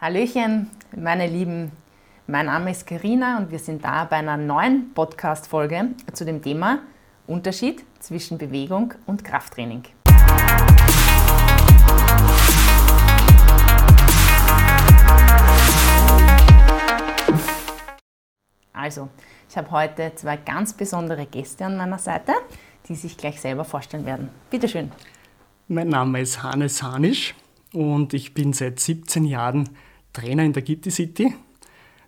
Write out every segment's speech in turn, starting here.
Hallöchen, meine Lieben. Mein Name ist Karina und wir sind da bei einer neuen Podcast-Folge zu dem Thema Unterschied zwischen Bewegung und Krafttraining. Also, ich habe heute zwei ganz besondere Gäste an meiner Seite, die sich gleich selber vorstellen werden. Bitte schön. Mein Name ist Hannes Hanisch und ich bin seit 17 Jahren Trainer in der Gitti City.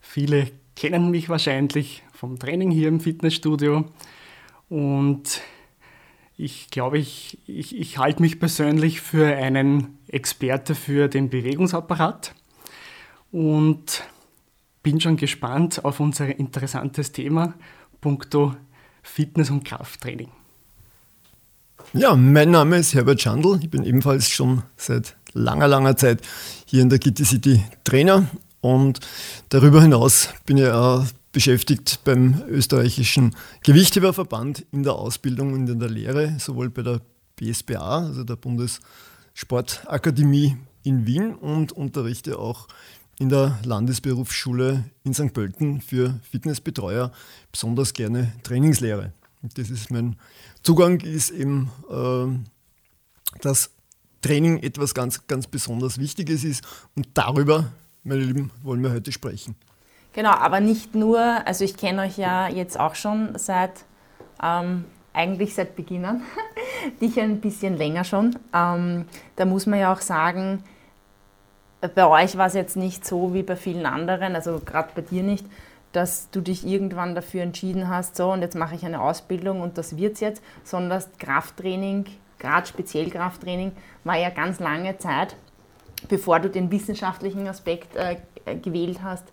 Viele kennen mich wahrscheinlich vom Training hier im Fitnessstudio und ich glaube, ich, ich, ich halte mich persönlich für einen Experte für den Bewegungsapparat und bin schon gespannt auf unser interessantes Thema, punkto Fitness- und Krafttraining. Ja, mein Name ist Herbert Schandl. Ich bin ebenfalls schon seit langer, langer Zeit hier in der Gitti City Trainer und darüber hinaus bin ich auch beschäftigt beim österreichischen Gewichtheberverband in der Ausbildung und in der Lehre, sowohl bei der BSBA, also der Bundessportakademie in Wien und unterrichte auch in der Landesberufsschule in St. Pölten für Fitnessbetreuer, besonders gerne Trainingslehre. Und das ist mein Zugang, ist eben, äh, dass Training etwas ganz, ganz besonders Wichtiges ist. Und darüber, meine Lieben, wollen wir heute sprechen. Genau, aber nicht nur, also ich kenne euch ja jetzt auch schon seit, ähm, eigentlich seit Beginn an, dich ein bisschen länger schon. Ähm, da muss man ja auch sagen, bei euch war es jetzt nicht so wie bei vielen anderen, also gerade bei dir nicht, dass du dich irgendwann dafür entschieden hast, so und jetzt mache ich eine Ausbildung und das wird es jetzt, sondern das Krafttraining, gerade speziell Krafttraining, war ja ganz lange Zeit, bevor du den wissenschaftlichen Aspekt äh, gewählt hast,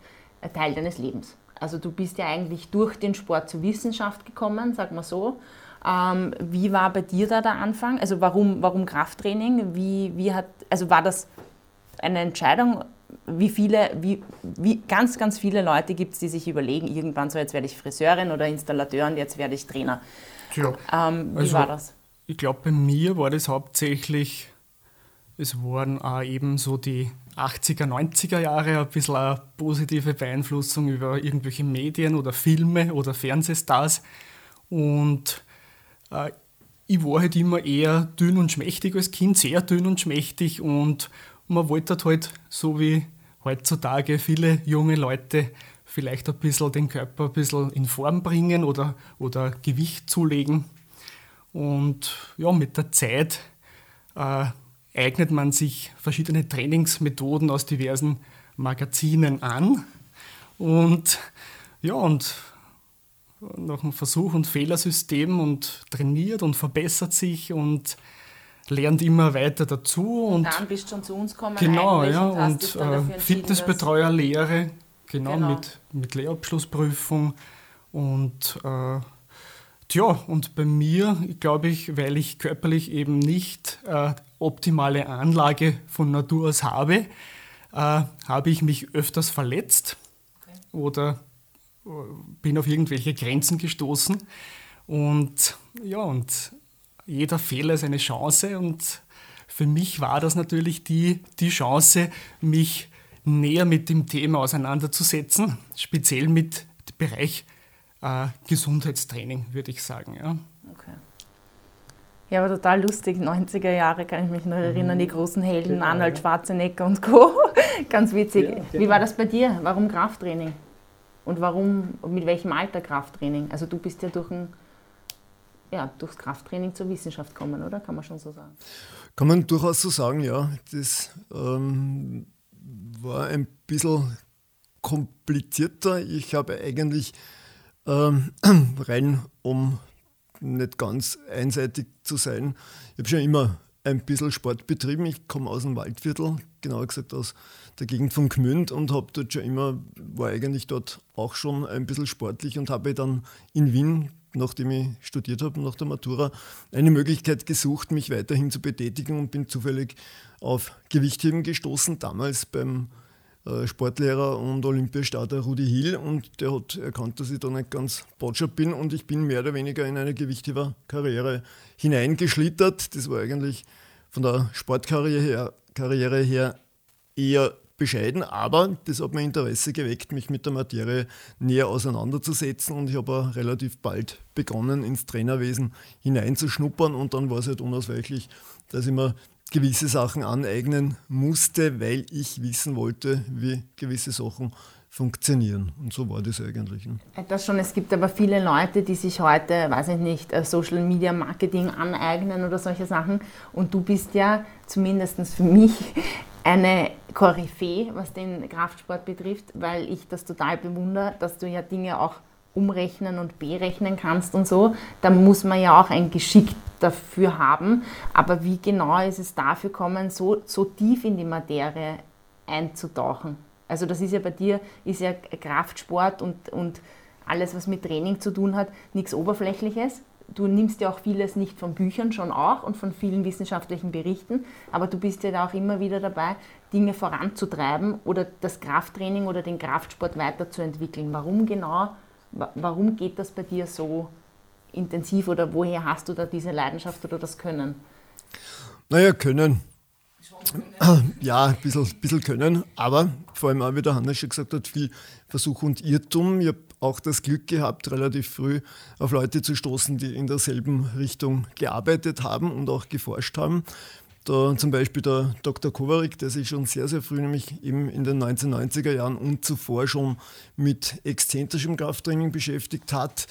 Teil deines Lebens. Also du bist ja eigentlich durch den Sport zur Wissenschaft gekommen, sag mal so. Ähm, wie war bei dir da der Anfang? Also warum, warum Krafttraining? Wie, wie hat, also war das eine Entscheidung? Wie viele, wie, wie ganz, ganz viele Leute gibt es, die sich überlegen, irgendwann so, jetzt werde ich Friseurin oder Installateur und jetzt werde ich Trainer. Tja, ähm, wie also, war das? Ich glaube, bei mir war das hauptsächlich, es waren auch eben so die 80er, 90er Jahre ein bisschen eine positive Beeinflussung über irgendwelche Medien oder Filme oder Fernsehstars. Und äh, ich war halt immer eher dünn und schmächtig als Kind, sehr dünn und schmächtig. Und man wollte halt, so wie heutzutage viele junge Leute, vielleicht ein bisschen den Körper ein bisschen in Form bringen oder, oder Gewicht zulegen. Und ja, mit der Zeit äh, eignet man sich verschiedene Trainingsmethoden aus diversen Magazinen an. Und ja, und nach einem Versuch- und Fehlersystem und trainiert und verbessert sich und lernt immer weiter dazu. Und, und dann bist du schon zu uns gekommen. Genau, ja, und, und äh, Fitnessbetreuerlehre, genau, genau, Mit, mit Lehrabschlussprüfung und äh, Tja, und bei mir, glaube ich, weil ich körperlich eben nicht äh, optimale Anlage von Natur aus habe, äh, habe ich mich öfters verletzt okay. oder äh, bin auf irgendwelche Grenzen gestoßen. Und ja, und jeder Fehler ist eine Chance und für mich war das natürlich die, die Chance, mich näher mit dem Thema auseinanderzusetzen, speziell mit dem Bereich äh, Gesundheitstraining, würde ich sagen. Ja. Okay. Ja, aber total lustig. 90er Jahre kann ich mich noch erinnern, die großen Helden, genau, Arnold Schwarzenegger und Co. Ganz witzig. Ja, genau. Wie war das bei dir? Warum Krafttraining? Und warum, mit welchem Alter Krafttraining? Also du bist ja durch ein, ja, durchs Krafttraining zur Wissenschaft gekommen, oder? Kann man schon so sagen? Kann man durchaus so sagen, ja. Das ähm, war ein bisschen komplizierter. Ich habe eigentlich ähm, rein um nicht ganz einseitig zu sein. Ich habe schon immer ein bisschen Sport betrieben. Ich komme aus dem Waldviertel, genauer gesagt aus der Gegend von Gmünd und habe dort schon immer, war eigentlich dort auch schon ein bisschen sportlich und habe dann in Wien, nachdem ich studiert habe, nach der Matura, eine Möglichkeit gesucht, mich weiterhin zu betätigen und bin zufällig auf Gewichtheben gestoßen, damals beim Sportlehrer und Olympiastarter Rudi Hill und der hat erkannt, dass ich da nicht ganz Botschaft bin und ich bin mehr oder weniger in eine Gewichtheber-Karriere hineingeschlittert. Das war eigentlich von der Sportkarriere her, Karriere her eher bescheiden, aber das hat mir Interesse geweckt, mich mit der Materie näher auseinanderzusetzen und ich habe relativ bald begonnen, ins Trainerwesen hineinzuschnuppern und dann war es halt unausweichlich, dass ich mir gewisse Sachen aneignen musste, weil ich wissen wollte, wie gewisse Sachen funktionieren. Und so war das eigentlich. Das schon, es gibt aber viele Leute, die sich heute, weiß ich nicht, äh, Social Media Marketing aneignen oder solche Sachen. Und du bist ja zumindest für mich eine Koryphäe, was den Kraftsport betrifft, weil ich das total bewundere, dass du ja Dinge auch umrechnen und berechnen kannst und so. Da muss man ja auch ein Geschick dafür haben. Aber wie genau ist es dafür kommen, so, so tief in die Materie einzutauchen? Also das ist ja bei dir, ist ja Kraftsport und, und alles, was mit Training zu tun hat, nichts Oberflächliches. Du nimmst ja auch vieles nicht von Büchern schon auch und von vielen wissenschaftlichen Berichten, aber du bist ja da auch immer wieder dabei, Dinge voranzutreiben oder das Krafttraining oder den Kraftsport weiterzuentwickeln. Warum genau, warum geht das bei dir so intensiv oder woher hast du da diese Leidenschaft oder das Können? Naja, Können ja, ein bisschen, bisschen können, aber vor allem auch, wie der Hannes schon gesagt hat, viel Versuch und Irrtum. Ich habe auch das Glück gehabt, relativ früh auf Leute zu stoßen, die in derselben Richtung gearbeitet haben und auch geforscht haben. Da zum Beispiel der Dr. Kovarik, der sich schon sehr, sehr früh, nämlich eben in den 1990er Jahren und zuvor schon mit exzentrischem Krafttraining beschäftigt hat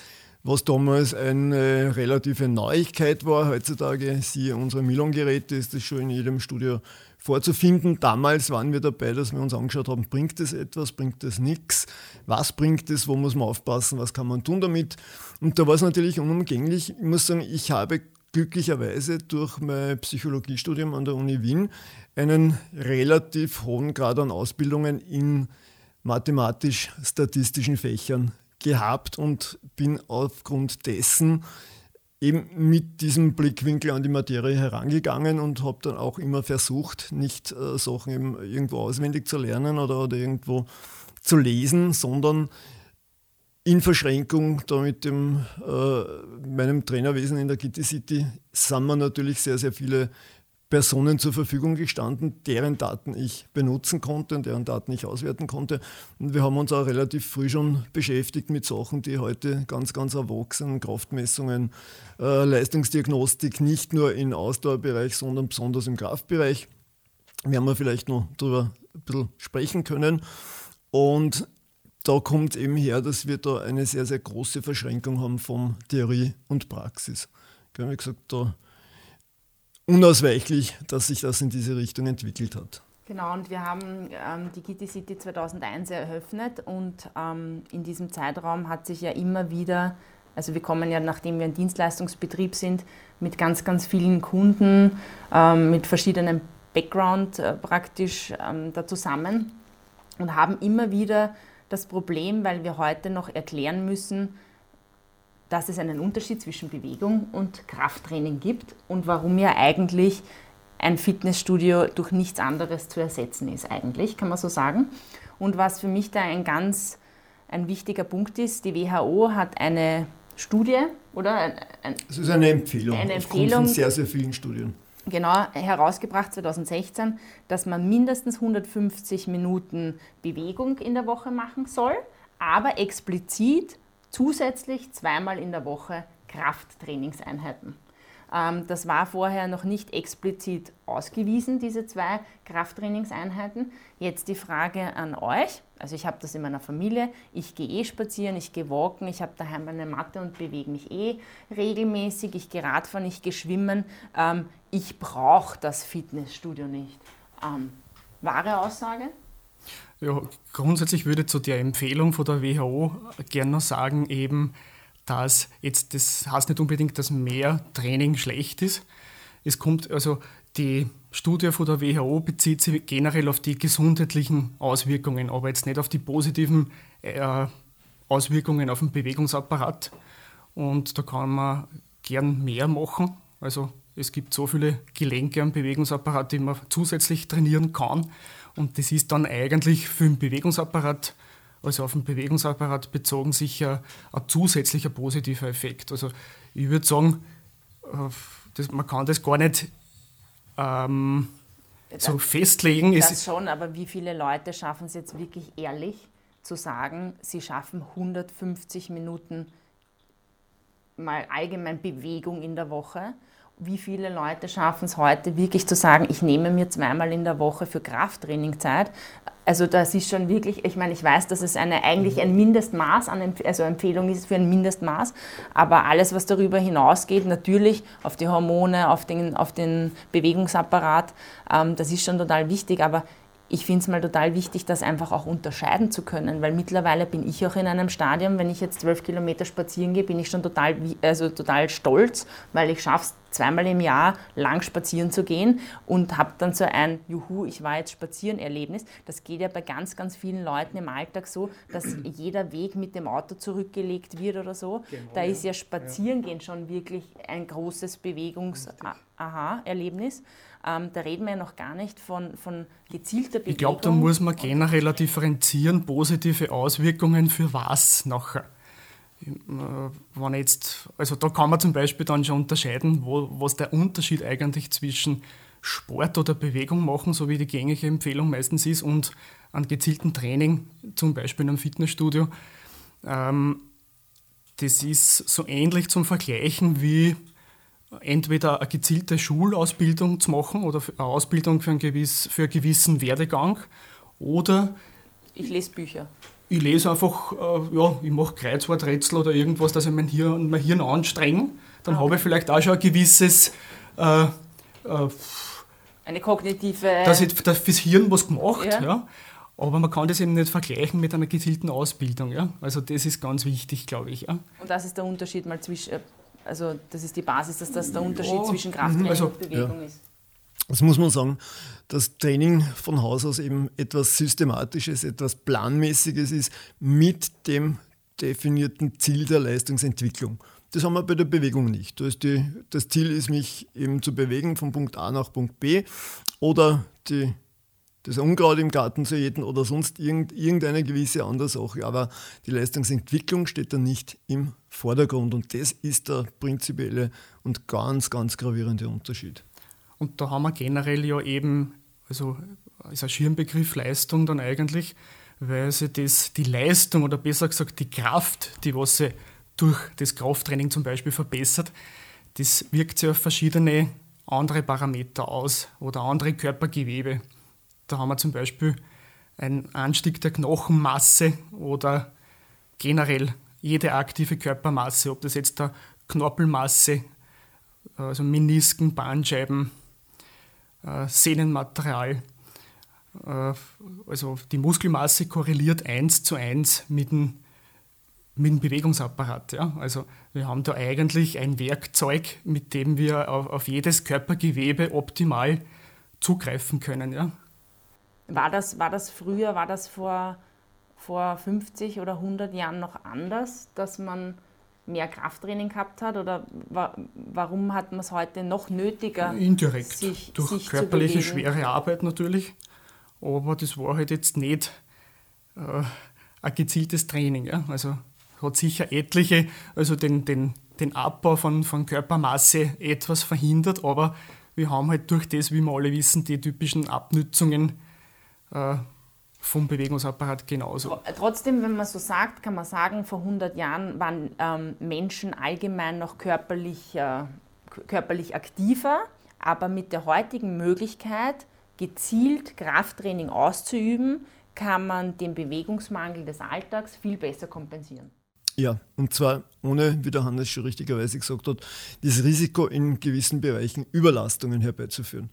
was damals eine relative Neuigkeit war. Heutzutage, siehe unsere Milon-Geräte, ist das schon in jedem Studio vorzufinden. Damals waren wir dabei, dass wir uns angeschaut haben, bringt es etwas, bringt es nichts, was bringt es, wo muss man aufpassen, was kann man tun damit. Und da war es natürlich unumgänglich. Ich muss sagen, ich habe glücklicherweise durch mein Psychologiestudium an der Uni Wien einen relativ hohen Grad an Ausbildungen in mathematisch-statistischen Fächern gehabt und bin aufgrund dessen eben mit diesem Blickwinkel an die Materie herangegangen und habe dann auch immer versucht, nicht äh, Sachen eben irgendwo auswendig zu lernen oder, oder irgendwo zu lesen, sondern in Verschränkung da mit dem, äh, meinem Trainerwesen in der Kitty City sind wir natürlich sehr, sehr viele Personen zur Verfügung gestanden, deren Daten ich benutzen konnte und deren Daten ich auswerten konnte. Und wir haben uns auch relativ früh schon beschäftigt mit Sachen, die heute ganz, ganz erwachsen, Kraftmessungen, äh, Leistungsdiagnostik, nicht nur im Ausdauerbereich, sondern besonders im Kraftbereich. Wir vielleicht noch darüber ein bisschen sprechen können. Und da kommt eben her, dass wir da eine sehr, sehr große Verschränkung haben von Theorie und Praxis. Wie gesagt, da unausweichlich, dass sich das in diese Richtung entwickelt hat. Genau, und wir haben ähm, die Kitty City 2001 eröffnet und ähm, in diesem Zeitraum hat sich ja immer wieder, also wir kommen ja, nachdem wir ein Dienstleistungsbetrieb sind, mit ganz, ganz vielen Kunden, ähm, mit verschiedenen Background äh, praktisch ähm, da zusammen und haben immer wieder das Problem, weil wir heute noch erklären müssen, dass es einen Unterschied zwischen Bewegung und Krafttraining gibt und warum ja eigentlich ein Fitnessstudio durch nichts anderes zu ersetzen ist, eigentlich, kann man so sagen. Und was für mich da ein ganz ein wichtiger Punkt ist, die WHO hat eine Studie, oder? Es ist eine Empfehlung, eine Empfehlung von sehr, sehr vielen Studien. Genau, herausgebracht 2016, dass man mindestens 150 Minuten Bewegung in der Woche machen soll, aber explizit zusätzlich zweimal in der Woche Krafttrainingseinheiten. Ähm, das war vorher noch nicht explizit ausgewiesen, diese zwei Krafttrainingseinheiten. Jetzt die Frage an euch. Also ich habe das in meiner Familie. Ich gehe eh spazieren, ich gehe walken, ich habe daheim eine Matte und bewege mich eh regelmäßig. Ich gehe Radfahren, ich gehe schwimmen. Ähm, ich brauche das Fitnessstudio nicht. Ähm, wahre Aussage? Ja, grundsätzlich würde zu der Empfehlung von der WHO gerne noch sagen, eben, dass jetzt, das heißt nicht unbedingt, dass mehr Training schlecht ist. Es kommt, also die Studie von der WHO bezieht sich generell auf die gesundheitlichen Auswirkungen, aber jetzt nicht auf die positiven äh, Auswirkungen auf den Bewegungsapparat. Und da kann man gern mehr machen. Also es gibt so viele Gelenke am Bewegungsapparat, die man zusätzlich trainieren kann. Und das ist dann eigentlich für den Bewegungsapparat, also auf den Bewegungsapparat bezogen, sicher ein zusätzlicher positiver Effekt. Also ich würde sagen, äh, das, man kann das gar nicht ähm, so festlegen. Das ist schon, aber wie viele Leute schaffen es jetzt wirklich ehrlich zu sagen, sie schaffen 150 Minuten mal allgemein Bewegung in der Woche? Wie viele Leute schaffen es heute wirklich zu sagen, ich nehme mir zweimal in der Woche für Krafttraining Zeit? Also das ist schon wirklich, ich meine, ich weiß, dass es eine, eigentlich ein Mindestmaß, an, also Empfehlung ist für ein Mindestmaß, aber alles, was darüber hinausgeht, natürlich auf die Hormone, auf den, auf den Bewegungsapparat, ähm, das ist schon total wichtig, aber ich finde es mal total wichtig, das einfach auch unterscheiden zu können, weil mittlerweile bin ich auch in einem Stadium, wenn ich jetzt zwölf Kilometer spazieren gehe, bin ich schon total, also total stolz, weil ich schaffe es zweimal im Jahr lang spazieren zu gehen und habe dann so ein Juhu, ich war jetzt spazieren Erlebnis. Das geht ja bei ganz, ganz vielen Leuten im Alltag so, dass jeder Weg mit dem Auto zurückgelegt wird oder so. Genau, da ist ja Spazierengehen schon wirklich ein großes Bewegungs-Aha-Erlebnis. Ähm, da reden wir ja noch gar nicht von, von gezielter Bewegung. Ich glaube, da muss man generell differenzieren, positive Auswirkungen für was nachher. Wenn jetzt, also da kann man zum Beispiel dann schon unterscheiden, wo, was der Unterschied eigentlich zwischen Sport oder Bewegung machen, so wie die gängige Empfehlung meistens ist, und an gezielten Training, zum Beispiel in einem Fitnessstudio. Ähm, das ist so ähnlich zum Vergleichen wie entweder eine gezielte Schulausbildung zu machen oder eine Ausbildung für einen, gewiss, für einen gewissen Werdegang oder ich lese Bücher. Ich lese einfach, äh, ja, ich mache Kreuzworträtsel oder irgendwas, dass ich mein Hirn, mein Hirn anstrenge. Dann okay. habe ich vielleicht auch schon ein gewisses äh, äh, eine kognitive. Dass ich das fürs Hirn was gemacht, ja. ja. Aber man kann das eben nicht vergleichen mit einer gezielten Ausbildung. Ja? Also das ist ganz wichtig, glaube ich. Ja? Und das ist der Unterschied mal zwischen, äh, also das ist die Basis, dass das der Unterschied ja. zwischen Krafttraining also, und Bewegung ja. ist. Das muss man sagen, dass Training von Haus aus eben etwas Systematisches, etwas Planmäßiges ist mit dem definierten Ziel der Leistungsentwicklung. Das haben wir bei der Bewegung nicht. Das, Ziel ist, mich eben zu bewegen von Punkt A nach Punkt B oder die das Unkraut im Garten zu jäten oder sonst irgendeine gewisse andere Sache. Aber die Leistungsentwicklung steht da nicht im Vordergrund und das ist der prinzipielle und ganz, ganz gravierende Unterschied. Und da haben wir generell ja eben, also ist ein Schirmbegriff Leistung dann eigentlich, weil sie das, die Leistung oder besser gesagt die Kraft, die was sie durch das Krafttraining zum Beispiel verbessert, das wirkt sich auf verschiedene andere Parameter aus oder andere Körpergewebe. Da haben wir zum Beispiel einen Anstieg der Knochenmasse oder generell jede aktive Körpermasse, ob das jetzt der Knorpelmasse, also Menisken, Bandscheiben, äh, Sehnenmaterial, äh, also die Muskelmasse korreliert eins zu eins mit dem, mit dem Bewegungsapparat. Ja? Also wir haben da eigentlich ein Werkzeug, mit dem wir auf, auf jedes Körpergewebe optimal zugreifen können. Ja? War das, war das früher, war das vor, vor 50 oder 100 Jahren noch anders, dass man mehr Krafttraining gehabt hat? Oder wa warum hat man es heute noch nötiger? Indirekt, sich, durch sich körperliche schwere Arbeit natürlich. Aber das war halt jetzt nicht äh, ein gezieltes Training. Ja? Also hat sicher etliche, also den, den, den Abbau von, von Körpermasse etwas verhindert, aber wir haben halt durch das, wie wir alle wissen, die typischen Abnützungen äh, vom Bewegungsapparat genauso. Trotzdem, wenn man so sagt, kann man sagen, vor 100 Jahren waren ähm, Menschen allgemein noch körperlich, äh, körperlich aktiver, aber mit der heutigen Möglichkeit, gezielt Krafttraining auszuüben, kann man den Bewegungsmangel des Alltags viel besser kompensieren. Ja, und zwar ohne, wie der Hannes schon richtigerweise gesagt hat, das Risiko in gewissen Bereichen Überlastungen herbeizuführen.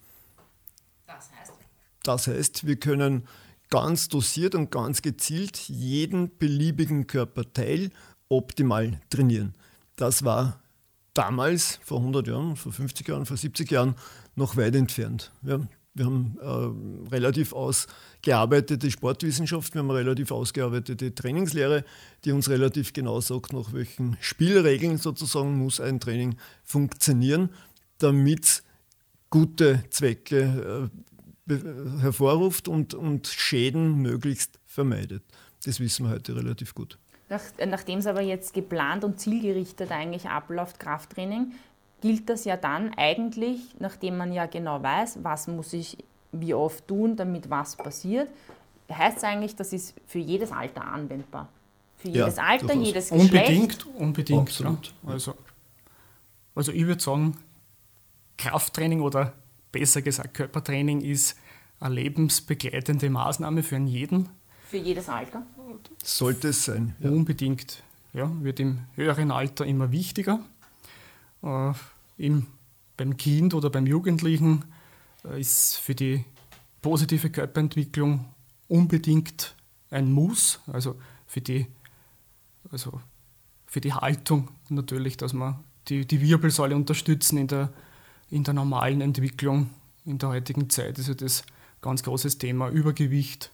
Das heißt, wir können ganz dosiert und ganz gezielt jeden beliebigen Körperteil optimal trainieren. Das war damals, vor 100 Jahren, vor 50 Jahren, vor 70 Jahren, noch weit entfernt. Ja, wir haben äh, relativ ausgearbeitete Sportwissenschaft, wir haben relativ ausgearbeitete Trainingslehre, die uns relativ genau sagt, nach welchen Spielregeln sozusagen muss ein Training funktionieren, damit gute Zwecke äh, hervorruft und, und Schäden möglichst vermeidet. Das wissen wir heute relativ gut. Nach, nachdem es aber jetzt geplant und zielgerichtet eigentlich abläuft, Krafttraining, gilt das ja dann eigentlich, nachdem man ja genau weiß, was muss ich wie oft tun, damit was passiert. Heißt es eigentlich, das ist für jedes Alter anwendbar? Für jedes ja, Alter, jedes Geschlecht? Unbedingt, unbedingt. Absolut. Ja. Also, also ich würde sagen, Krafttraining oder besser gesagt Körpertraining ist eine lebensbegleitende Maßnahme für jeden. Für jedes Alter? Sollte es sein. Ja. Unbedingt. Ja, wird im höheren Alter immer wichtiger. Äh, im, beim Kind oder beim Jugendlichen äh, ist für die positive Körperentwicklung unbedingt ein Muss, also für die, also für die Haltung natürlich, dass man die, die Wirbelsäule unterstützen in der, in der normalen Entwicklung in der heutigen Zeit. ist ja das ganz großes Thema Übergewicht,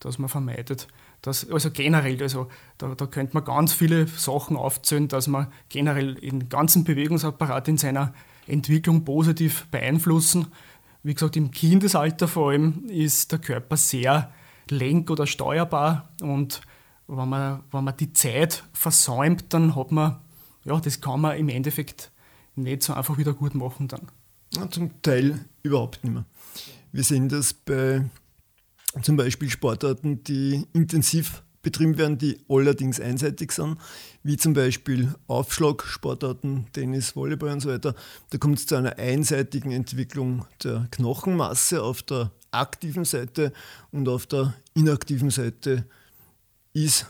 das man vermeidet. Das, also generell, also da, da könnte man ganz viele Sachen aufzählen, dass man generell den ganzen Bewegungsapparat in seiner Entwicklung positiv beeinflussen. Wie gesagt, im Kindesalter vor allem ist der Körper sehr lenk- oder steuerbar und wenn man, wenn man die Zeit versäumt, dann hat man, ja, das kann man im Endeffekt nicht so einfach wieder gut machen dann. Ja, zum Teil überhaupt nicht mehr. Wir sehen das bei zum Beispiel Sportarten, die intensiv betrieben werden, die allerdings einseitig sind, wie zum Beispiel Aufschlagsportarten, Tennis, Volleyball und so weiter. Da kommt es zu einer einseitigen Entwicklung der Knochenmasse auf der aktiven Seite und auf der inaktiven Seite ist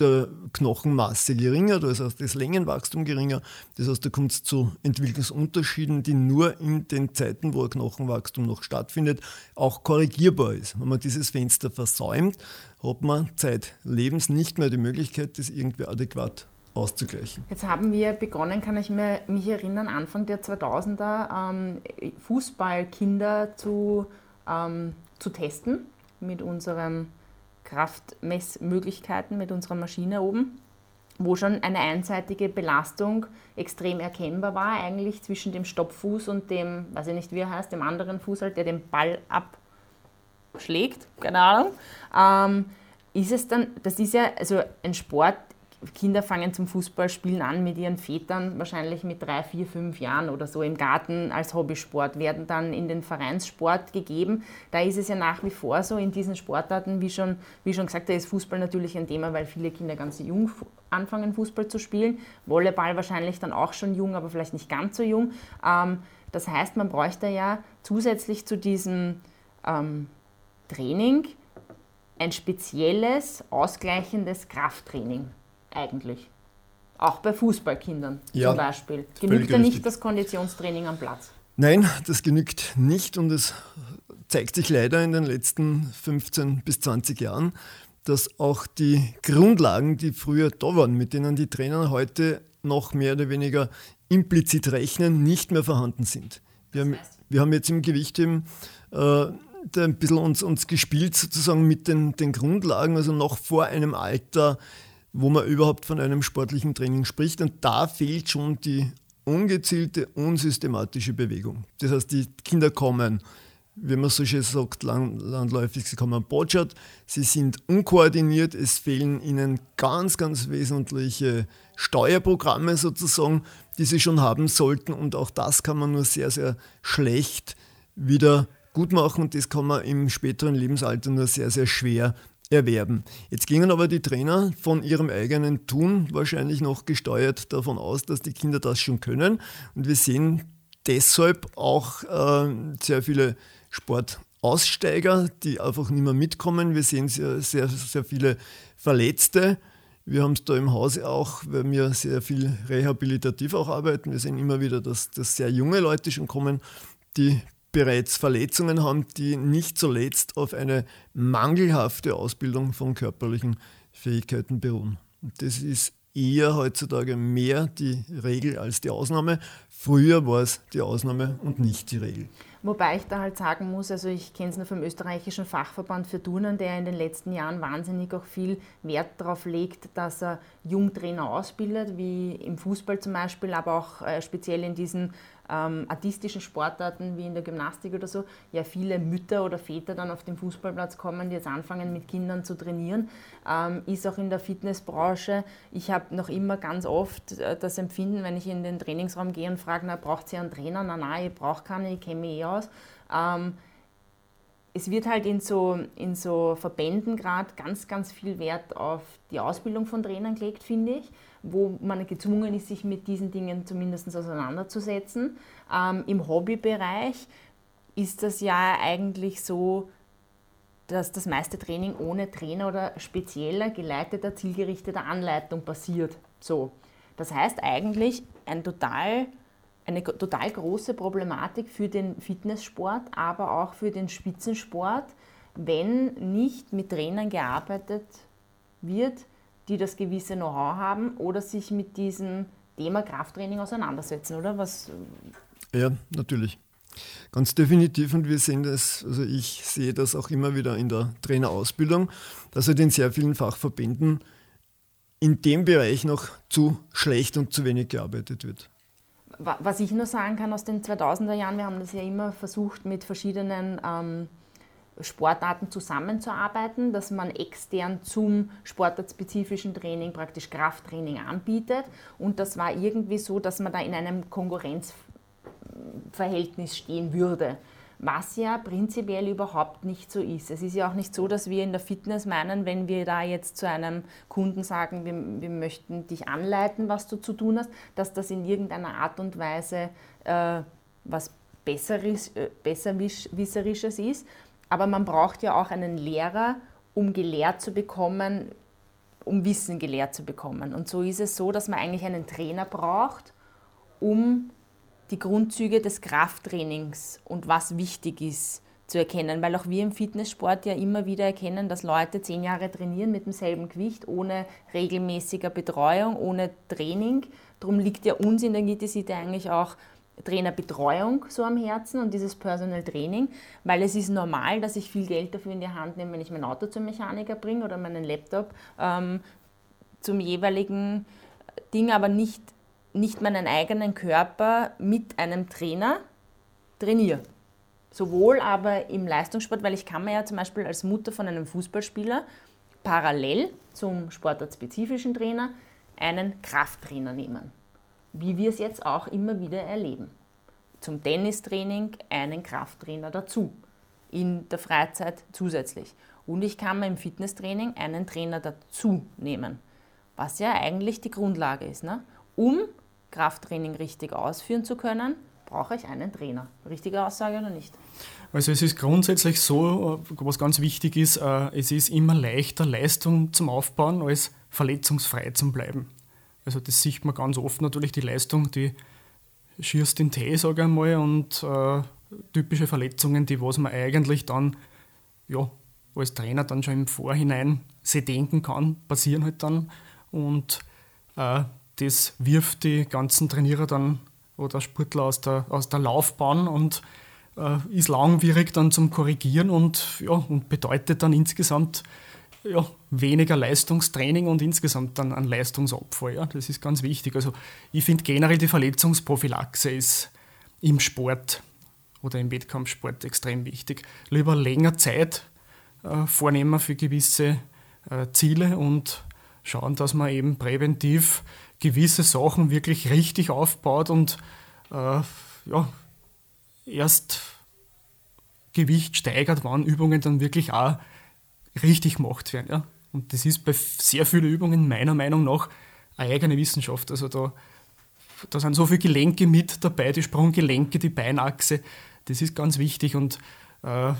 der Knochenmasse geringer, das heißt das Längenwachstum geringer. Das heißt, da kommt es zu Entwicklungsunterschieden, die nur in den Zeiten, wo ein Knochenwachstum noch stattfindet, auch korrigierbar ist. Wenn man dieses Fenster versäumt, hat man zeitlebens nicht mehr die Möglichkeit, das irgendwie adäquat auszugleichen. Jetzt haben wir begonnen, kann ich mich erinnern, Anfang der 2000er ähm, Fußballkinder zu, ähm, zu testen mit unserem Kraftmessmöglichkeiten mit unserer Maschine oben, wo schon eine einseitige Belastung extrem erkennbar war, eigentlich zwischen dem Stoppfuß und dem, weiß ich nicht wie er heißt, dem anderen Fuß halt, der den Ball abschlägt, keine Ahnung. Ähm, ist es dann, das ist ja also ein Sport, Kinder fangen zum Fußballspielen an mit ihren Vätern, wahrscheinlich mit drei, vier, fünf Jahren oder so im Garten als Hobbysport, werden dann in den Vereinssport gegeben. Da ist es ja nach wie vor so in diesen Sportarten, wie schon, wie schon gesagt, da ist Fußball natürlich ein Thema, weil viele Kinder ganz jung anfangen, Fußball zu spielen. Volleyball wahrscheinlich dann auch schon jung, aber vielleicht nicht ganz so jung. Ähm, das heißt, man bräuchte ja zusätzlich zu diesem ähm, Training ein spezielles, ausgleichendes Krafttraining eigentlich. Auch bei Fußballkindern ja, zum Beispiel. Genügt da nicht das Konditionstraining am Platz? Nein, das genügt nicht und es zeigt sich leider in den letzten 15 bis 20 Jahren, dass auch die Grundlagen, die früher da waren, mit denen die Trainer heute noch mehr oder weniger implizit rechnen, nicht mehr vorhanden sind. Wir, haben, wir haben jetzt im Gewichtheben äh, ein bisschen uns, uns gespielt sozusagen mit den, den Grundlagen, also noch vor einem Alter wo man überhaupt von einem sportlichen Training spricht. Und da fehlt schon die ungezielte, unsystematische Bewegung. Das heißt, die Kinder kommen, wie man so schön sagt, landläufig, sie kommen botschert, sie sind unkoordiniert, es fehlen ihnen ganz, ganz wesentliche Steuerprogramme sozusagen, die sie schon haben sollten. Und auch das kann man nur sehr, sehr schlecht wieder gut machen und das kann man im späteren Lebensalter nur sehr, sehr schwer erwerben. Jetzt gingen aber die Trainer von ihrem eigenen Tun wahrscheinlich noch gesteuert davon aus, dass die Kinder das schon können. Und wir sehen deshalb auch äh, sehr viele Sportaussteiger, die einfach nicht mehr mitkommen. Wir sehen sehr, sehr, sehr viele Verletzte. Wir haben es da im Hause auch, weil wir sehr viel rehabilitativ auch arbeiten. Wir sehen immer wieder, dass, dass sehr junge Leute schon kommen, die bereits Verletzungen haben, die nicht zuletzt auf eine mangelhafte Ausbildung von körperlichen Fähigkeiten beruhen. Und das ist eher heutzutage mehr die Regel als die Ausnahme. Früher war es die Ausnahme und nicht die Regel. Wobei ich da halt sagen muss, also ich kenne es nur vom österreichischen Fachverband für Turnen, der in den letzten Jahren wahnsinnig auch viel Wert darauf legt, dass er Jungtrainer ausbildet, wie im Fußball zum Beispiel, aber auch äh, speziell in diesen ähm, artistischen Sportarten wie in der Gymnastik oder so, ja viele Mütter oder Väter dann auf den Fußballplatz kommen, die jetzt anfangen mit Kindern zu trainieren, ähm, ist auch in der Fitnessbranche. Ich habe noch immer ganz oft äh, das Empfinden, wenn ich in den Trainingsraum gehe und frage, na, braucht sie einen Trainer? Na, nein, ich brauche keinen, ich kenne mich eh aus. Ähm, es wird halt in so, in so Verbänden gerade ganz, ganz viel Wert auf die Ausbildung von Trainern gelegt, finde ich, wo man gezwungen ist, sich mit diesen Dingen zumindest auseinanderzusetzen. Ähm, Im Hobbybereich ist das ja eigentlich so, dass das meiste Training ohne Trainer oder spezieller, geleiteter, zielgerichteter Anleitung passiert. So. Das heißt eigentlich ein total, eine total große Problematik für den Fitnesssport, aber auch für den Spitzensport, wenn nicht mit Trainern gearbeitet wird, die das gewisse Know-how haben oder sich mit diesem Thema Krafttraining auseinandersetzen, oder? Was ja, natürlich. Ganz definitiv und wir sehen das, also ich sehe das auch immer wieder in der Trainerausbildung, dass halt in sehr vielen Fachverbänden in dem Bereich noch zu schlecht und zu wenig gearbeitet wird. Was ich nur sagen kann aus den 2000er Jahren, wir haben das ja immer versucht mit verschiedenen ähm, Sportarten zusammenzuarbeiten, dass man extern zum sportartspezifischen Training praktisch Krafttraining anbietet. Und das war irgendwie so, dass man da in einem Konkurrenzverhältnis stehen würde. Was ja prinzipiell überhaupt nicht so ist. Es ist ja auch nicht so, dass wir in der Fitness meinen, wenn wir da jetzt zu einem Kunden sagen, wir, wir möchten dich anleiten, was du zu tun hast, dass das in irgendeiner Art und Weise äh, was Besseres, äh, Besserwisserisches ist, aber man braucht ja auch einen Lehrer, um gelehrt zu bekommen, um Wissen gelehrt zu bekommen. Und so ist es so, dass man eigentlich einen Trainer braucht, um die Grundzüge des Krafttrainings und was wichtig ist zu erkennen, weil auch wir im Fitnesssport ja immer wieder erkennen, dass Leute zehn Jahre trainieren mit demselben Gewicht, ohne regelmäßiger Betreuung, ohne Training. Darum liegt ja uns in der GTC eigentlich auch Trainerbetreuung so am Herzen und dieses Personal Training, weil es ist normal, dass ich viel Geld dafür in die Hand nehme, wenn ich mein Auto zum Mechaniker bringe oder meinen Laptop ähm, zum jeweiligen Ding, aber nicht, nicht meinen eigenen Körper mit einem Trainer trainiere. Sowohl aber im Leistungssport, weil ich kann mir ja zum Beispiel als Mutter von einem Fußballspieler parallel zum sportartspezifischen Trainer einen Krafttrainer nehmen wie wir es jetzt auch immer wieder erleben. Zum Tennistraining einen Krafttrainer dazu, in der Freizeit zusätzlich. Und ich kann mir im Fitnesstraining einen Trainer dazu nehmen, was ja eigentlich die Grundlage ist. Ne? Um Krafttraining richtig ausführen zu können, brauche ich einen Trainer. Richtige Aussage oder nicht? Also es ist grundsätzlich so, was ganz wichtig ist, äh, es ist immer leichter, Leistung zum Aufbauen, als verletzungsfrei zu bleiben. Also das sieht man ganz oft natürlich, die Leistung, die schießt den Tee, sage ich einmal, und äh, typische Verletzungen, die was man eigentlich dann ja, als Trainer dann schon im Vorhinein sich denken kann, passieren halt dann. Und äh, das wirft die ganzen Trainierer dann oder Sportler aus der, aus der Laufbahn und äh, ist langwierig dann zum Korrigieren und, ja, und bedeutet dann insgesamt ja, weniger Leistungstraining und insgesamt dann ein Leistungsabfall. Ja, das ist ganz wichtig. Also ich finde generell die Verletzungsprophylaxe ist im Sport oder im Wettkampfsport extrem wichtig. Lieber länger Zeit äh, vornehmen für gewisse äh, Ziele und schauen, dass man eben präventiv gewisse Sachen wirklich richtig aufbaut und äh, ja, erst Gewicht steigert, wann Übungen dann wirklich auch richtig gemacht werden. Ja? Und das ist bei sehr vielen Übungen meiner Meinung nach eine eigene Wissenschaft. Also da, da sind so viele Gelenke mit dabei, die Sprunggelenke, die Beinachse. Das ist ganz wichtig und äh,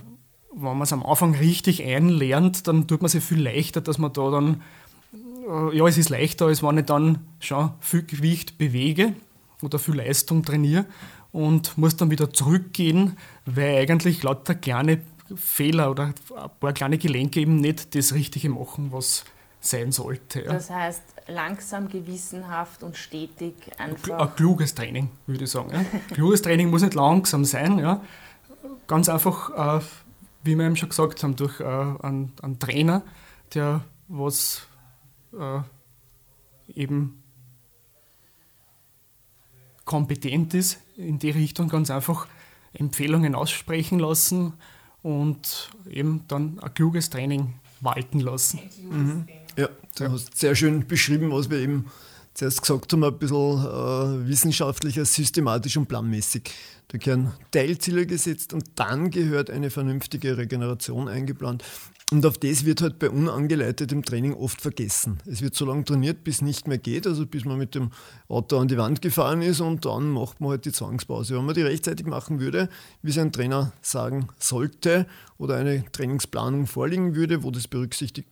wenn man es am Anfang richtig einlernt, dann tut man sich viel leichter, dass man da dann, äh, ja, es ist leichter, als wenn ich dann schon viel Gewicht bewege oder viel Leistung trainiere und muss dann wieder zurückgehen, weil eigentlich lauter kleine Fehler oder ein paar kleine Gelenke eben nicht das Richtige machen, was sein sollte. Ja. Das heißt, langsam, gewissenhaft und stetig einfach. Ein kluges Training, würde ich sagen. Ja. kluges Training muss nicht langsam sein. Ja. Ganz einfach, äh, wie wir eben schon gesagt haben, durch äh, einen, einen, Trainer, der was äh, eben kompetent ist, in die Richtung ganz einfach Empfehlungen aussprechen lassen und eben dann ein kluges Training walten lassen. Mhm. Ja, du hast sehr schön beschrieben, was wir eben zuerst gesagt haben, ein bisschen äh, wissenschaftlicher, systematisch und planmäßig. Da gehören Teilziele gesetzt und dann gehört eine vernünftige Regeneration eingeplant. Und auf das wird halt bei unangeleitetem Training oft vergessen. Es wird so lange trainiert, bis nicht mehr geht, also bis man mit dem Auto an die Wand gefahren ist und dann macht man halt die Zwangspause. Wenn man die rechtzeitig machen würde, wie es ein Trainer sagen sollte oder eine Trainingsplanung vorliegen würde, wo das berücksichtigt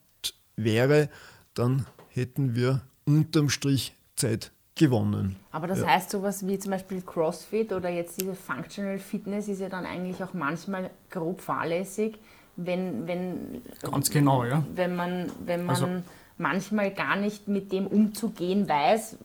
wäre, dann hätten wir unterm Strich Zeit gewonnen. Aber das ja. heißt, sowas wie zum Beispiel CrossFit oder jetzt diese Functional Fitness ist ja dann eigentlich auch manchmal grob fahrlässig, wenn, wenn, Ganz genau, ja. wenn man, wenn man also, manchmal gar nicht mit dem umzugehen weiß.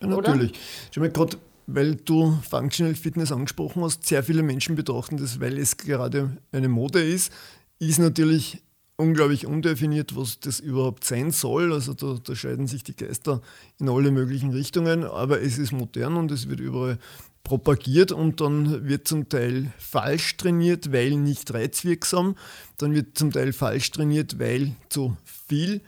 Natürlich. Schau mal, gerade weil du Functional Fitness angesprochen hast, sehr viele Menschen betrachten das, weil es gerade eine Mode ist, ist natürlich unglaublich undefiniert, was das überhaupt sein soll. Also da, da, scheiden sich die Geister in alle möglichen Richtungen, aber es ist modern und es wird überall propagiert und dann wird zum Teil falsch trainiert, weil nicht reizwirksam. Dann wird zum Teil falsch trainiert, weil zu viel.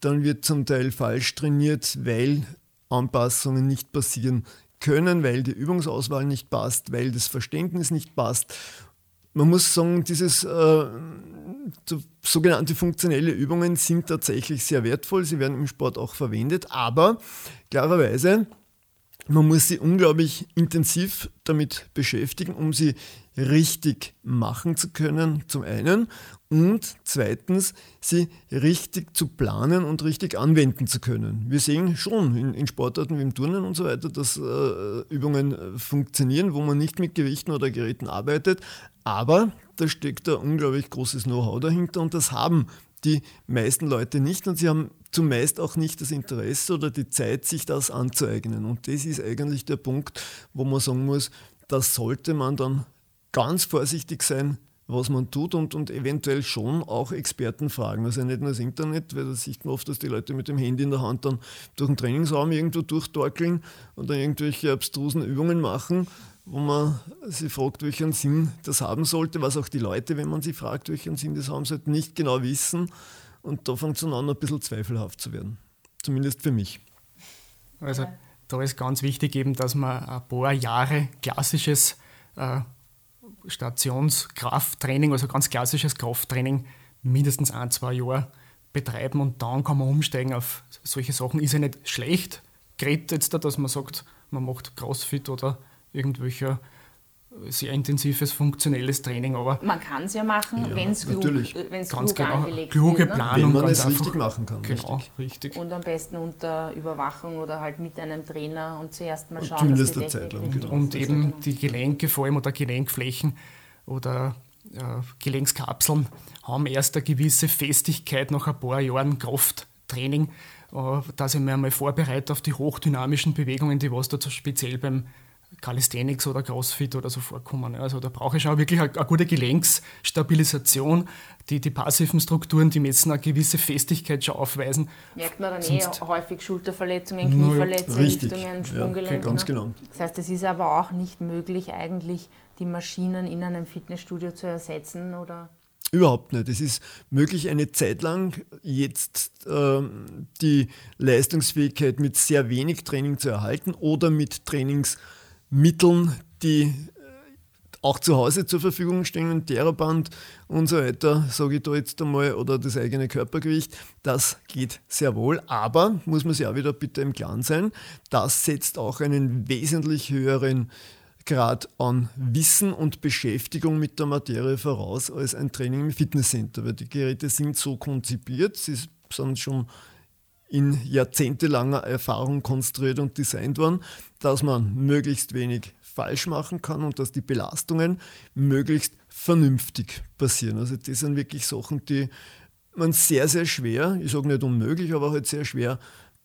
Dann wird zum Teil falsch trainiert, weil Anpassungen nicht passieren können, weil die Übungsauswahl nicht passt, weil das Verständnis nicht passt man muss sagen, dieses äh, so, sogenannte funktionelle Übungen sind tatsächlich sehr wertvoll. Sie werden im Sport auch verwendet, aber klarerweise, man muss sie unglaublich intensiv damit beschäftigen, um sie richtig machen zu können, zum einen, und zweitens, sie richtig zu planen und richtig anwenden zu können. Wir sehen schon in, in Sportarten wie im Turnen und so weiter, dass äh, Übungen äh, funktionieren, wo man nicht mit Gewichten oder Geräten arbeitet, aber da steckt ein unglaublich großes Know-how dahinter und das haben die meisten Leute nicht und sie haben zumeist auch nicht das Interesse oder die Zeit, sich das anzueignen. Und das ist eigentlich der Punkt, wo man sagen muss, da sollte man dann ganz vorsichtig sein, was man tut und, und eventuell schon auch Experten fragen. Also nicht nur das Internet, weil da sieht man oft, dass die Leute mit dem Handy in der Hand dann durch den Trainingsraum irgendwo durchtorkeln und dann irgendwelche abstrusen Übungen machen, wo man sich fragt, welchen Sinn das haben sollte, was auch die Leute, wenn man sie fragt, welchen Sinn das haben sollte, nicht genau wissen. Und da fängt es an, ein bisschen zweifelhaft zu werden. Zumindest für mich. Also da ist ganz wichtig eben, dass man ein paar Jahre klassisches äh, Stationskrafttraining, also ganz klassisches Krafttraining, mindestens ein, zwei Jahre betreiben und dann kann man umsteigen auf solche Sachen. Ist ja nicht schlecht, gerade jetzt da, dass man sagt, man macht Crossfit oder irgendwelcher sehr intensives, funktionelles Training, aber man kann es ja machen, ja, wenn es klug, wenn's klug genau, angelegt kluge wird. Ne? Planung, wenn man es richtig machen kann. Genau, richtig. richtig. Und am besten unter Überwachung oder halt mit einem Trainer und zuerst mal schauen, Zumindest eine Zeit lang, genau. Und eben die Gelenke vor allem oder Gelenkflächen oder äh, Gelenkskapseln haben erst eine gewisse Festigkeit nach ein paar Jahren Krafttraining, äh, dass ich mir einmal vorbereite auf die hochdynamischen Bewegungen, die was da so speziell beim Calisthenics oder Crossfit oder so vorkommen. Also da brauche ich auch wirklich eine, eine gute Gelenksstabilisation. Die, die passiven Strukturen, die müssen eine gewisse Festigkeit schon aufweisen. Merkt man dann eh häufig Schulterverletzungen, Knieverletzungen, Richtungen, Sprunggelenke. Ja, ganz genau. Das heißt, es ist aber auch nicht möglich, eigentlich die Maschinen in einem Fitnessstudio zu ersetzen, oder? Überhaupt nicht. Es ist möglich, eine Zeit lang jetzt ähm, die Leistungsfähigkeit mit sehr wenig Training zu erhalten oder mit Trainings Mitteln, die äh, auch zu Hause zur Verfügung stehen, Theraband und so weiter, sage ich da jetzt einmal, oder das eigene Körpergewicht, das geht sehr wohl. Aber, muss man sich auch wieder bitte im Klaren sein, das setzt auch einen wesentlich höheren Grad an Wissen und Beschäftigung mit der Materie voraus als ein Training im Fitnesscenter, weil die Geräte sind so konzipiert, sie sind schon in jahrzehntelanger Erfahrung konstruiert und designt worden, dass man möglichst wenig falsch machen kann und dass die Belastungen möglichst vernünftig passieren. Also das sind wirklich Sachen, die man sehr, sehr schwer, ich sage nicht unmöglich, aber halt sehr schwer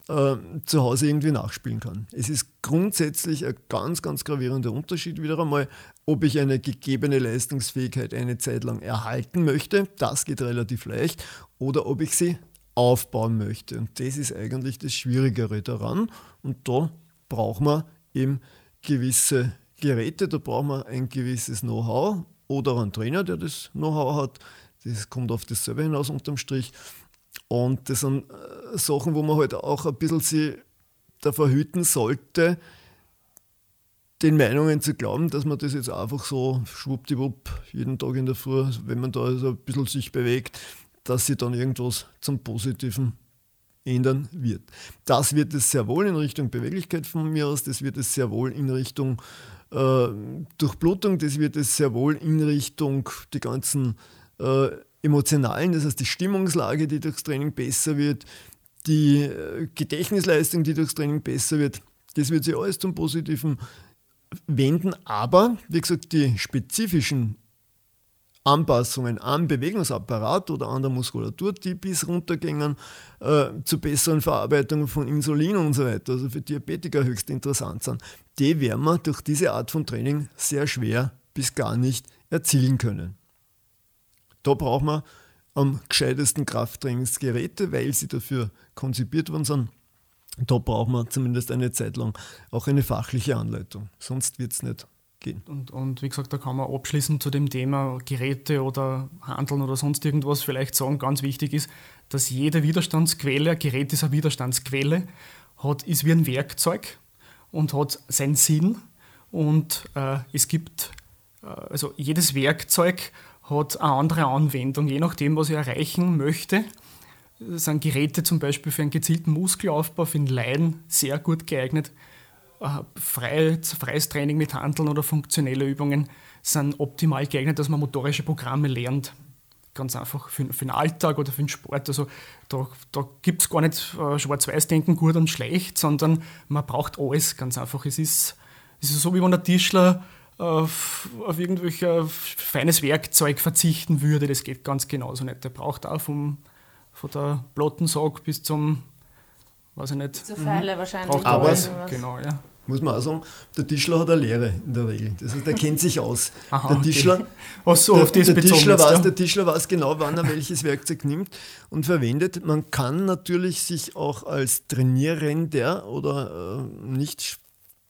äh, zu Hause irgendwie nachspielen kann. Es ist grundsätzlich ein ganz, ganz gravierender Unterschied wieder einmal, ob ich eine gegebene Leistungsfähigkeit eine Zeit lang erhalten möchte, das geht relativ leicht, oder ob ich sie aufbauen möchte. Und das ist eigentlich das Schwierigere daran. Und da braucht man eben gewisse Geräte, da braucht man ein gewisses Know-how oder einen Trainer, der das Know-how hat. Das kommt auf dasselbe hinaus unterm Strich. Und das sind äh, Sachen, wo man halt auch ein bisschen sie davor hüten sollte, den Meinungen zu glauben, dass man das jetzt einfach so schwuppdiwupp jeden Tag in der Früh, wenn man da so ein bisschen sich bewegt, dass sich dann irgendwas zum Positiven ändern wird. Das wird es sehr wohl in Richtung Beweglichkeit von mir aus, das wird es sehr wohl in Richtung äh, Durchblutung, das wird es sehr wohl in Richtung die ganzen äh, emotionalen, das heißt die Stimmungslage, die durchs Training besser wird, die äh, Gedächtnisleistung, die durchs Training besser wird, das wird sich alles zum Positiven wenden, aber wie gesagt, die spezifischen Anpassungen am Bewegungsapparat oder an der Muskulatur, die bis runtergehen äh, zu besseren Verarbeitungen von Insulin und so weiter, also für Diabetiker höchst interessant sind, die werden wir durch diese Art von Training sehr schwer bis gar nicht erzielen können. Da braucht man am gescheitesten Krafttrainingsgeräte, weil sie dafür konzipiert worden sind. Da braucht man zumindest eine Zeit lang auch eine fachliche Anleitung. Sonst wird es nicht gehen. Und, und, wie gesagt, da kann man abschließend zu dem Thema Geräte oder Handeln oder sonst irgendwas vielleicht sagen, ganz wichtig ist, dass jede Widerstandsquelle, ein Gerät ist eine Widerstandsquelle, hat, ist wie ein Werkzeug und hat seinen Sinn. Und äh, es gibt, äh, also jedes Werkzeug hat eine andere Anwendung, je nachdem, was ich erreichen möchte. Sind Geräte zum Beispiel für einen gezielten Muskelaufbau, für den Leiden sehr gut geeignet. Äh, freies Training mit Handeln oder funktionelle Übungen sind optimal geeignet, dass man motorische Programme lernt. Ganz einfach für, für den Alltag oder für den Sport. Also da, da gibt es gar nicht äh, Schwarz-Weiß-Denken, gut und schlecht, sondern man braucht alles ganz einfach. Es ist, es ist so, wie wenn der Tischler auf, auf irgendwelche feines Werkzeug verzichten würde. Das geht ganz genauso nicht. Der braucht auch vom, von der Plattensack bis zum, weiß ich nicht. Zur Pfeile mhm. wahrscheinlich. Aber, genau, ja muss man auch sagen, der Tischler hat eine Lehre in der Regel. Das heißt, der kennt sich aus. Aha, der Tischler, okay. so, der, der, Tischler jetzt, weiß, ja. der Tischler weiß genau, wann er welches Werkzeug nimmt und verwendet. Man kann natürlich sich auch als Trainierender oder äh, nicht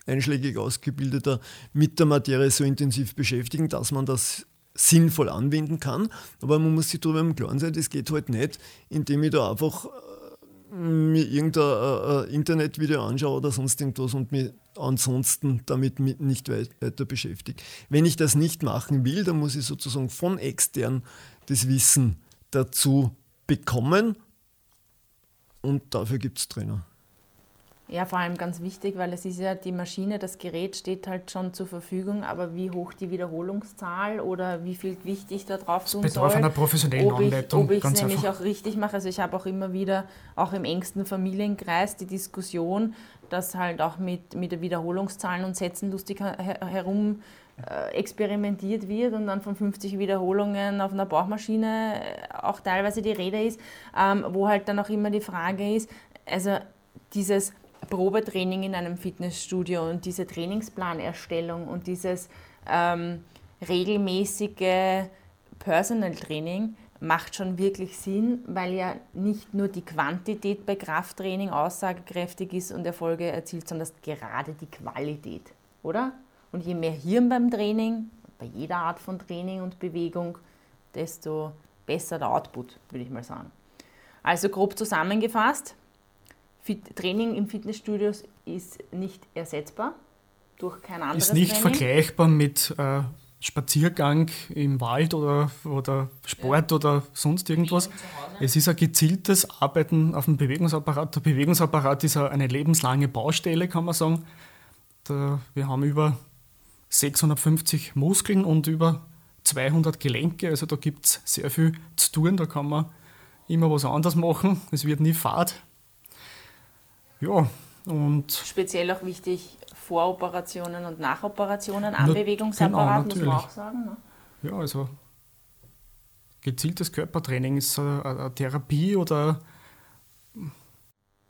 einschlägig ausgebildeter mit der Materie so intensiv beschäftigen, dass man das sinnvoll anwenden kann. Aber man muss sich darüber im Klaren sein, das geht halt nicht, indem ich da einfach äh, mir irgendein äh, äh, Internetvideo anschaue oder sonst irgendwas und mich ansonsten damit nicht weiter beschäftigt. Wenn ich das nicht machen will, dann muss ich sozusagen von extern das Wissen dazu bekommen und dafür gibt es Trainer. Ja, vor allem ganz wichtig, weil es ist ja die Maschine, das Gerät steht halt schon zur Verfügung, aber wie hoch die Wiederholungszahl oder wie viel Gewicht ich da drauf tun das soll. einer professionellen ob ich, Ob ich es nämlich einfach. auch richtig mache. Also ich habe auch immer wieder, auch im engsten Familienkreis, die Diskussion, dass halt auch mit, mit der Wiederholungszahlen und Sätzen lustig herum äh, experimentiert wird und dann von 50 Wiederholungen auf einer Bauchmaschine äh, auch teilweise die Rede ist, ähm, wo halt dann auch immer die Frage ist, also dieses Probetraining in einem Fitnessstudio und diese Trainingsplanerstellung und dieses ähm, regelmäßige Personal Training macht schon wirklich Sinn, weil ja nicht nur die Quantität bei Krafttraining aussagekräftig ist und Erfolge erzielt, sondern gerade die Qualität, oder? Und je mehr Hirn beim Training, bei jeder Art von Training und Bewegung, desto besser der Output, würde ich mal sagen. Also grob zusammengefasst, Training im Fitnessstudio ist nicht ersetzbar durch kein anderes Ist nicht Training. vergleichbar mit äh, Spaziergang im Wald oder, oder Sport ja. oder sonst irgendwas. Es ist ein gezieltes Arbeiten auf dem Bewegungsapparat. Der Bewegungsapparat ist eine lebenslange Baustelle, kann man sagen. Da, wir haben über 650 Muskeln und über 200 Gelenke, also da gibt es sehr viel zu tun, da kann man immer was anderes machen, es wird nie fad. Ja, und Speziell auch wichtig Voroperationen und Nachoperationen am Bewegungsapparat, genau, muss man auch sagen. Ne? Ja, also gezieltes Körpertraining ist eine, eine Therapie oder.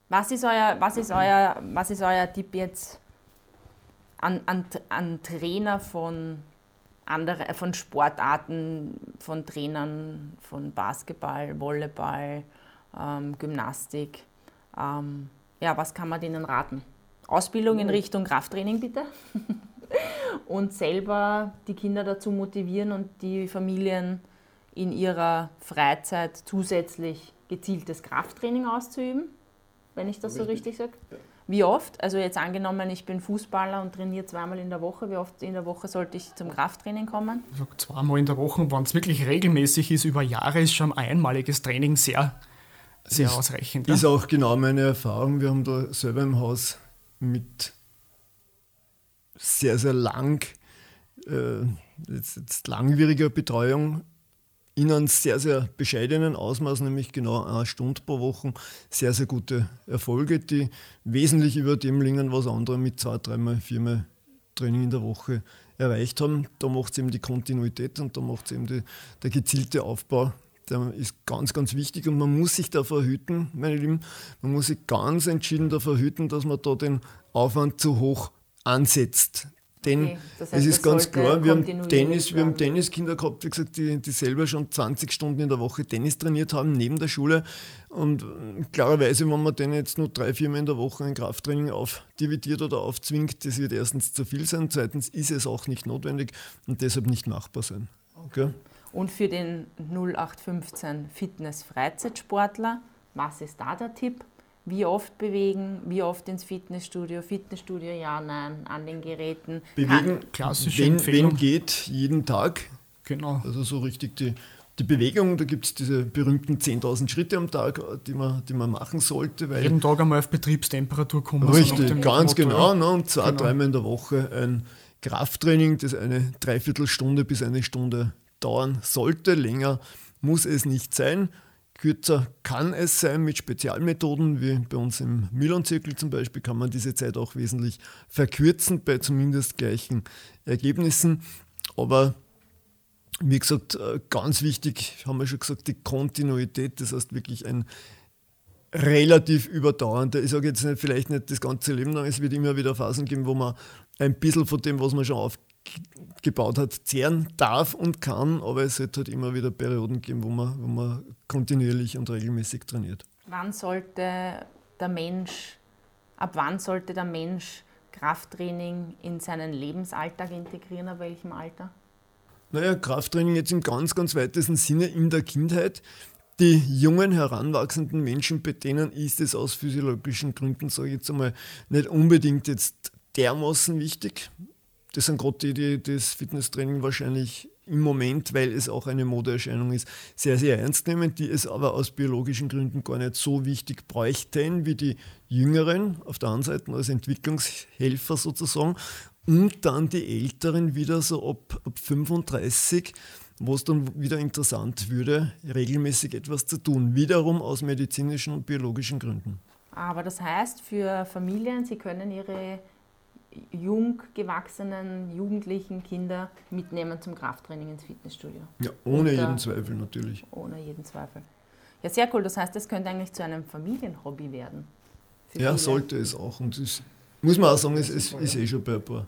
Was ist euer, was ist euer, was ist euer Tipp jetzt an, an, an Trainer von, andere, von Sportarten, von Trainern von Basketball, Volleyball, ähm, Gymnastik? Ähm, ja, was kann man denen raten? Ausbildung in Richtung Krafttraining bitte. und selber die Kinder dazu motivieren und die Familien in ihrer Freizeit zusätzlich gezieltes Krafttraining auszuüben, wenn ich das richtig. so richtig sage. Ja. Wie oft? Also jetzt angenommen, ich bin Fußballer und trainiere zweimal in der Woche. Wie oft in der Woche sollte ich zum Krafttraining kommen? Also zweimal in der Woche, wenn es wirklich regelmäßig ist, über Jahre ist schon ein einmaliges Training sehr, sehr ist, ausreichend. Ist ja? auch genau meine Erfahrung. Wir haben da selber im Haus mit sehr, sehr lang, äh, jetzt, jetzt langwieriger Betreuung in einem sehr, sehr bescheidenen Ausmaß, nämlich genau eine Stunde pro Woche, sehr, sehr gute Erfolge, die wesentlich über dem liegen, was andere mit zwei, dreimal, viermal Training in der Woche erreicht haben. Da macht es eben die Kontinuität und da macht es eben die, der gezielte Aufbau. Der ist ganz, ganz wichtig und man muss sich davor hüten, meine Lieben, man muss sich ganz entschieden davor hüten, dass man da den Aufwand zu hoch ansetzt. Denn okay. das heißt, es ist ganz klar, wir haben, Tennis, wir haben Tenniskinder gehabt, wie gesagt, die, die selber schon 20 Stunden in der Woche Tennis trainiert haben, neben der Schule. Und klarerweise, wenn man denen jetzt nur drei, vier Mal in der Woche ein Krafttraining aufdividiert oder aufzwingt, das wird erstens zu viel sein, zweitens ist es auch nicht notwendig und deshalb nicht machbar sein. Okay? Und für den 0815 Fitness-Freizeitsportler, was ist da der Tipp? Wie oft bewegen, wie oft ins Fitnessstudio, Fitnessstudio ja, nein, an den Geräten. Bewegen, klassische wenn, Empfehlung. wenn geht, jeden Tag. Genau. Also so richtig die, die Bewegung, da gibt es diese berühmten 10.000 Schritte am Tag, die man, die man machen sollte. Weil Jeden Tag einmal auf Betriebstemperatur kommen. Richtig, ganz genau. Ne, und zwei, genau. dreimal in der Woche ein Krafttraining, das eine Dreiviertelstunde bis eine Stunde dauern sollte. Länger muss es nicht sein. Kürzer kann es sein mit Spezialmethoden, wie bei uns im Milan-Zirkel zum Beispiel, kann man diese Zeit auch wesentlich verkürzen bei zumindest gleichen Ergebnissen. Aber wie gesagt, äh, ganz wichtig, haben wir schon gesagt, die Kontinuität, das heißt wirklich ein relativ überdauernder, ich sage jetzt nicht, vielleicht nicht das ganze Leben lang, es wird immer wieder Phasen geben, wo man ein bisschen von dem, was man schon auf, gebaut hat, zehren darf und kann, aber es wird halt immer wieder Perioden geben, wo man, wo man kontinuierlich und regelmäßig trainiert. Wann sollte der Mensch, ab wann sollte der Mensch Krafttraining in seinen Lebensalltag integrieren, ab welchem Alter? Naja, Krafttraining jetzt im ganz, ganz weitesten Sinne in der Kindheit. Die jungen, heranwachsenden Menschen, bei denen ist es aus physiologischen Gründen, sage ich jetzt einmal, nicht unbedingt jetzt dermaßen wichtig das sind gerade die, die das Fitnesstraining wahrscheinlich im Moment, weil es auch eine Modeerscheinung ist, sehr, sehr ernst nehmen, die es aber aus biologischen Gründen gar nicht so wichtig bräuchten wie die Jüngeren auf der anderen Seite als Entwicklungshelfer sozusagen und dann die Älteren wieder so ab, ab 35, wo es dann wieder interessant würde, regelmäßig etwas zu tun, wiederum aus medizinischen und biologischen Gründen. Aber das heißt für Familien, sie können ihre jung gewachsenen, jugendlichen Kinder mitnehmen zum Krafttraining ins Fitnessstudio. Ja, ohne jeden Zweifel natürlich. Ohne jeden Zweifel. Ja, sehr cool. Das heißt, es könnte eigentlich zu einem Familienhobby werden. Ja, viele. sollte es auch. Und das muss man auch sagen, es, es ist eh schon bei ein paar,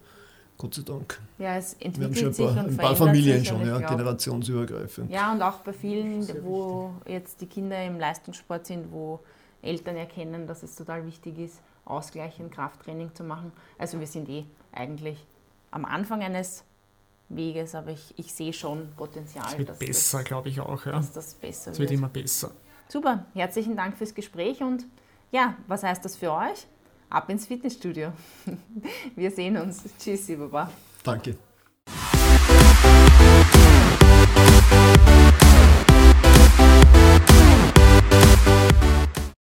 Gott sei Dank. Ja, es entwickelt Wir haben schon ein paar, ein paar Familien schon, ja, generationsübergreifend. Ja, und auch bei vielen, wo jetzt die Kinder im Leistungssport sind, wo Eltern erkennen, dass es total wichtig ist, ausgleichend Krafttraining zu machen. Also wir sind eh eigentlich am Anfang eines Weges, aber ich, ich sehe schon Potenzial. Es wird besser, glaube ich auch. Ja. Dass das besser es wird. wird immer besser. Super, herzlichen Dank fürs Gespräch und ja, was heißt das für euch? Ab ins Fitnessstudio. Wir sehen uns. Tschüssi, Baba. Danke.